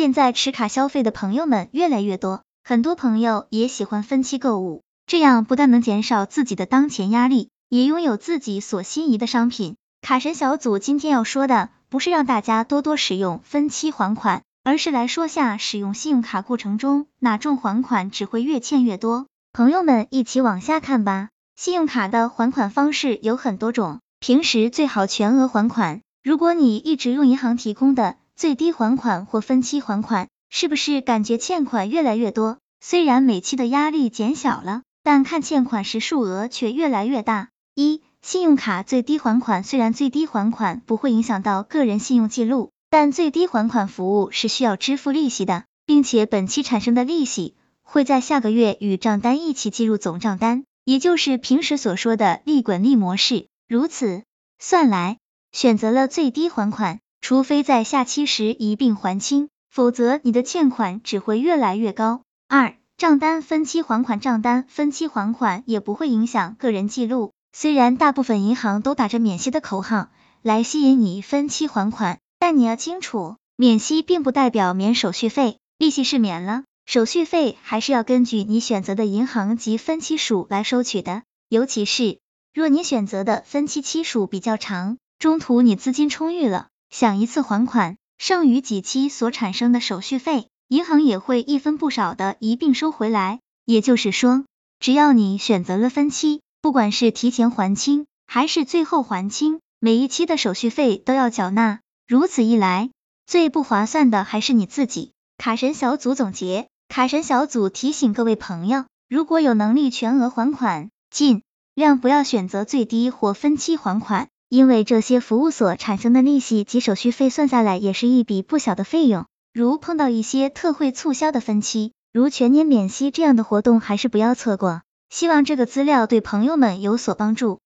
现在持卡消费的朋友们越来越多，很多朋友也喜欢分期购物，这样不但能减少自己的当前压力，也拥有自己所心仪的商品。卡神小组今天要说的，不是让大家多多使用分期还款，而是来说下使用信用卡过程中哪种还款只会越欠越多。朋友们一起往下看吧。信用卡的还款方式有很多种，平时最好全额还款。如果你一直用银行提供的最低还款或分期还款，是不是感觉欠款越来越多？虽然每期的压力减小了，但看欠款时数额却越来越大。一、信用卡最低还款虽然最低还款不会影响到个人信用记录，但最低还款服务是需要支付利息的，并且本期产生的利息会在下个月与账单一起计入总账单，也就是平时所说的利滚利模式。如此算来，选择了最低还款。除非在下期时一并还清，否则你的欠款只会越来越高。二、账单分期还款，账单分期还款也不会影响个人记录。虽然大部分银行都打着免息的口号来吸引你分期还款，但你要清楚，免息并不代表免手续费，利息是免了，手续费还是要根据你选择的银行及分期数来收取的。尤其是若你选择的分期期数比较长，中途你资金充裕了。想一次还款，剩余几期所产生的手续费，银行也会一分不少的一并收回来。也就是说，只要你选择了分期，不管是提前还清还是最后还清，每一期的手续费都要缴纳。如此一来，最不划算的还是你自己。卡神小组总结，卡神小组提醒各位朋友，如果有能力全额还款，尽量不要选择最低或分期还款。因为这些服务所产生的利息及手续费算下来也是一笔不小的费用，如碰到一些特惠促销的分期，如全年免息这样的活动，还是不要错过。希望这个资料对朋友们有所帮助。